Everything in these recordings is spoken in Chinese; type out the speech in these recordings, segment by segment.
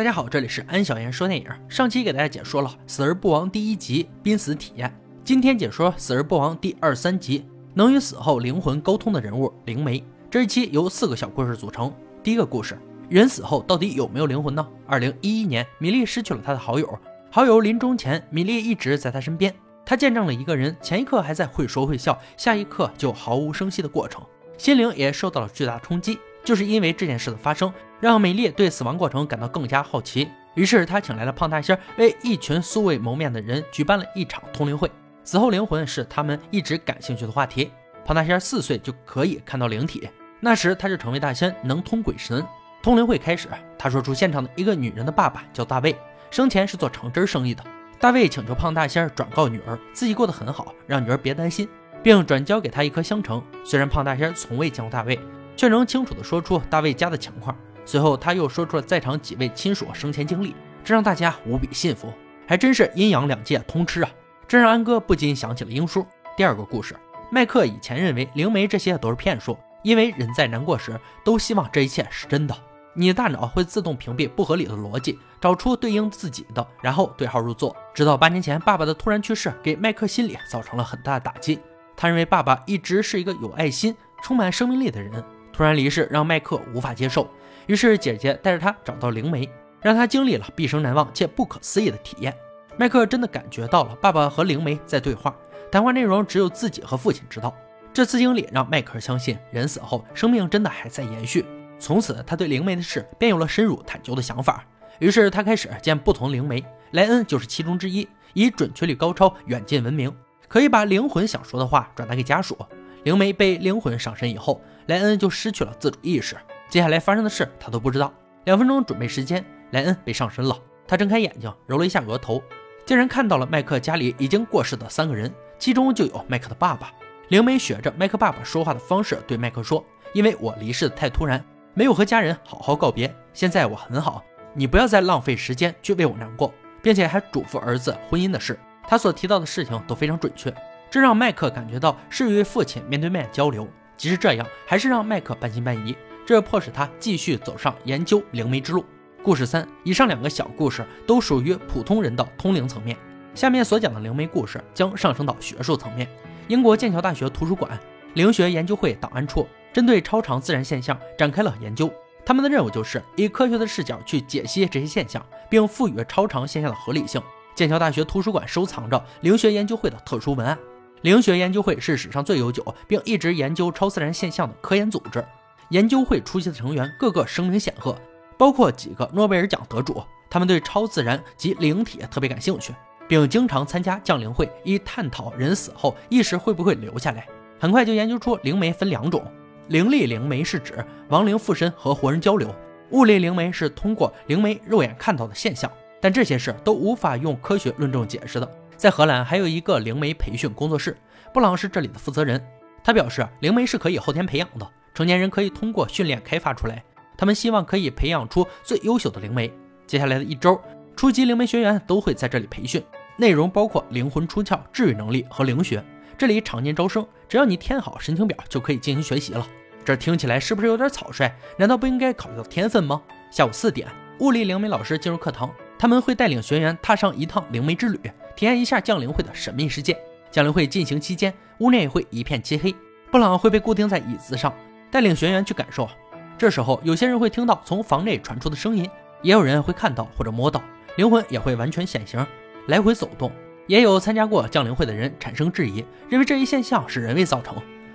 大家好，这里是安小言说电影。上期给大家解说了《死而不亡》第一集濒死体验，今天解说《死而不亡》第二三集能与死后灵魂沟通的人物灵媒。这一期由四个小故事组成。第一个故事：人死后到底有没有灵魂呢？二零一一年，米莉失去了她的好友，好友临终前，米莉一直在她身边。她见证了一个人前一刻还在会说会笑，下一刻就毫无声息的过程，心灵也受到了巨大冲击。就是因为这件事的发生，让美丽对死亡过程感到更加好奇。于是她请来了胖大仙，为一群素未谋面的人举办了一场通灵会。死后灵魂是他们一直感兴趣的话题。胖大仙四岁就可以看到灵体，那时他就成为大仙，能通鬼神。通灵会开始，他说出现场的一个女人的爸爸叫大卫，生前是做橙汁生意的。大卫请求胖大仙转告女儿，自己过得很好，让女儿别担心，并转交给他一颗香橙。虽然胖大仙从未见过大卫。却能清楚地说出大卫家的情况。随后，他又说出了在场几位亲属生前经历，这让大家无比信服。还真是阴阳两界通吃啊！这让安哥不禁想起了英叔。第二个故事，麦克以前认为灵媒这些都是骗术，因为人在难过时都希望这一切是真的。你的大脑会自动屏蔽不合理的逻辑，找出对应自己的，然后对号入座。直到八年前，爸爸的突然去世给麦克心里造成了很大的打击。他认为爸爸一直是一个有爱心、充满生命力的人。突然离世让麦克无法接受，于是姐姐带着他找到灵媒，让他经历了毕生难忘且不可思议的体验。麦克尔真的感觉到了爸爸和灵媒在对话，谈话内容只有自己和父亲知道。这次经历让迈克尔相信人死后生命真的还在延续。从此，他对灵媒的事便有了深入探究的想法。于是他开始见不同灵媒，莱恩就是其中之一，以准确率高超、远近闻名，可以把灵魂想说的话转达给家属。灵媒被灵魂上身以后。莱恩就失去了自主意识，接下来发生的事他都不知道。两分钟准备时间，莱恩被上身了。他睁开眼睛，揉了一下额头，竟然看到了麦克家里已经过世的三个人，其中就有麦克的爸爸。灵媒学着麦克爸爸说话的方式对麦克说：“因为我离世的太突然，没有和家人好好告别。现在我很好，你不要再浪费时间去为我难过，并且还嘱咐儿子婚姻的事。他所提到的事情都非常准确，这让麦克感觉到是与父亲面对面交流。”即使这样，还是让麦克半信半疑，这迫使他继续走上研究灵媒之路。故事三，以上两个小故事都属于普通人的通灵层面，下面所讲的灵媒故事将上升到学术层面。英国剑桥大学图书馆灵学研究会档案处针对超常自然现象展开了研究，他们的任务就是以科学的视角去解析这些现象，并赋予超常现象的合理性。剑桥大学图书馆收藏着灵学研究会的特殊文案。灵学研究会是史上最悠久并一直研究超自然现象的科研组织。研究会出席的成员个个声名显赫，包括几个诺贝尔奖得主。他们对超自然及灵体特别感兴趣，并经常参加降灵会，以探讨人死后意识会不会留下来。很快就研究出灵媒分两种：灵力灵媒是指亡灵附身和活人交流；物力灵媒是通过灵媒肉眼看到的现象。但这些事都无法用科学论证解释的。在荷兰还有一个灵媒培训工作室，布朗是这里的负责人。他表示，灵媒是可以后天培养的，成年人可以通过训练开发出来。他们希望可以培养出最优秀的灵媒。接下来的一周，初级灵媒学员都会在这里培训，内容包括灵魂出窍、治愈能力和灵学。这里常年招生，只要你填好申请表就可以进行学习了。这听起来是不是有点草率？难道不应该考虑到天分吗？下午四点，物理灵媒老师进入课堂，他们会带领学员踏上一趟灵媒之旅。体验一下降临会的神秘世界。降临会进行期间，屋内会一片漆黑，布朗会被固定在椅子上，带领学员去感受。这时候，有些人会听到从房内传出的声音，也有人会看到或者摸到，灵魂也会完全显形，来回走动。也有参加过降临会的人产生质疑，认为这一现象是人为造成。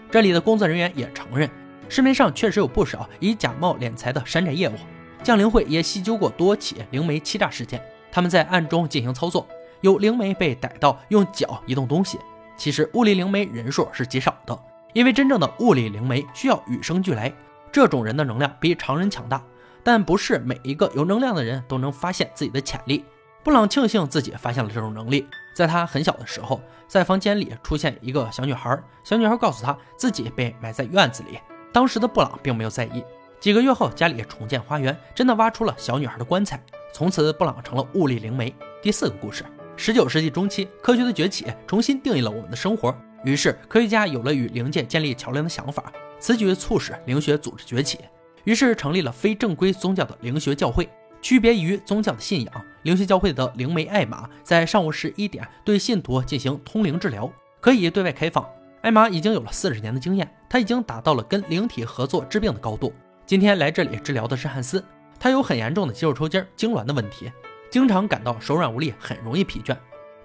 这里的工作人员也承认，市面上确实有不少以假冒敛财的山寨业务。降临会也细究过多起灵媒欺诈事件，他们在暗中进行操作。有灵媒被逮到用脚移动东西，其实物理灵媒人数是极少的，因为真正的物理灵媒需要与生俱来，这种人的能量比常人强大，但不是每一个有能量的人都能发现自己的潜力。布朗庆幸自己发现了这种能力，在他很小的时候，在房间里出现一个小女孩，小女孩告诉他自己被埋在院子里，当时的布朗并没有在意。几个月后，家里重建花园，真的挖出了小女孩的棺材，从此布朗成了物理灵媒。第四个故事。十九世纪中期，科学的崛起重新定义了我们的生活，于是科学家有了与灵界建立桥梁的想法。此举促使灵学组织崛起，于是成立了非正规宗教的灵学教会。区别于宗教的信仰，灵学教会的灵媒艾玛在上午十一点对信徒进行通灵治疗，可以对外开放。艾玛已经有了四十年的经验，他已经达到了跟灵体合作治病的高度。今天来这里治疗的是汉斯，他有很严重的肌肉抽筋、痉挛的问题，经常感到手软无力，很容易疲倦。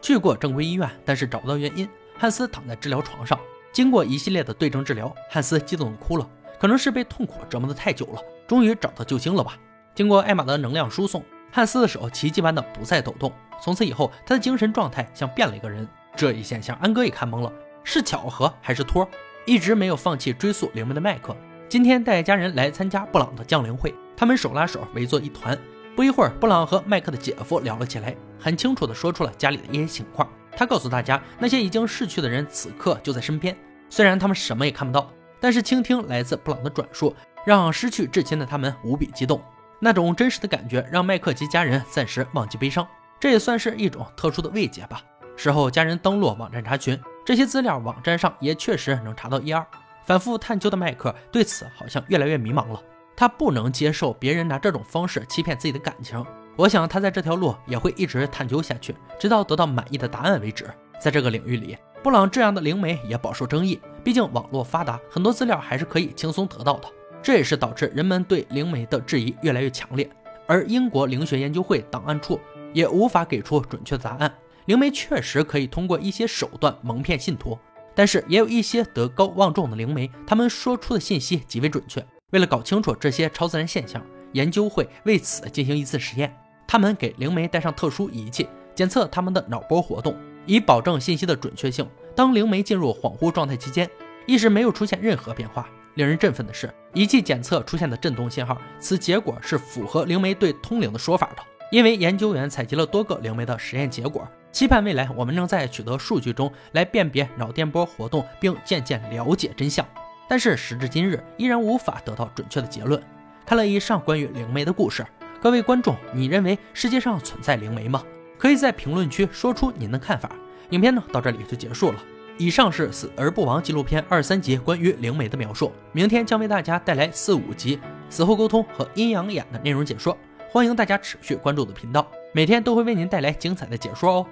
去过正规医院，但是找不到原因。汉斯躺在治疗床上，经过一系列的对症治疗，汉斯激动的哭了，可能是被痛苦折磨的太久了，终于找到救星了吧。经过艾玛的能量输送，汉斯的手奇迹般的不再抖动。从此以后，他的精神状态像变了一个人。这一现象，安哥也看懵了，是巧合还是托？一直没有放弃追溯灵媒的麦克，今天带家人来参加布朗的降临会，他们手拉手围坐一团。不一会儿，布朗和麦克的姐夫聊了起来，很清楚地说出了家里的一些情况。他告诉大家，那些已经逝去的人此刻就在身边，虽然他们什么也看不到，但是倾听来自布朗的转述，让失去至亲的他们无比激动。那种真实的感觉让麦克及家人暂时忘记悲伤，这也算是一种特殊的慰藉吧。事后，家人登录网站查询这些资料，网站上也确实能查到一二。反复探究的麦克对此好像越来越迷茫了，他不能接受别人拿这种方式欺骗自己的感情。我想他在这条路也会一直探究下去，直到得到满意的答案为止。在这个领域里，布朗这样的灵媒也饱受争议，毕竟网络发达，很多资料还是可以轻松得到的。这也是导致人们对灵媒的质疑越来越强烈，而英国灵学研究会档案处也无法给出准确的答案。灵媒确实可以通过一些手段蒙骗信徒，但是也有一些德高望重的灵媒，他们说出的信息极为准确。为了搞清楚这些超自然现象，研究会为此进行一次实验，他们给灵媒戴上特殊仪器，检测他们的脑波活动，以保证信息的准确性。当灵媒进入恍惚状态期间，意识没有出现任何变化。令人振奋的是，仪器检测出现的震动信号，此结果是符合灵媒对通灵的说法的。因为研究员采集了多个灵媒的实验结果，期盼未来我们能在取得数据中来辨别脑电波活动，并渐渐了解真相。但是时至今日，依然无法得到准确的结论。看了以上关于灵媒的故事，各位观众，你认为世界上存在灵媒吗？可以在评论区说出您的看法。影片呢，到这里就结束了。以上是《死而不亡》纪录片二三集关于灵媒的描述，明天将为大家带来四五集死后沟通和阴阳眼的内容解说，欢迎大家持续关注我的频道，每天都会为您带来精彩的解说哦。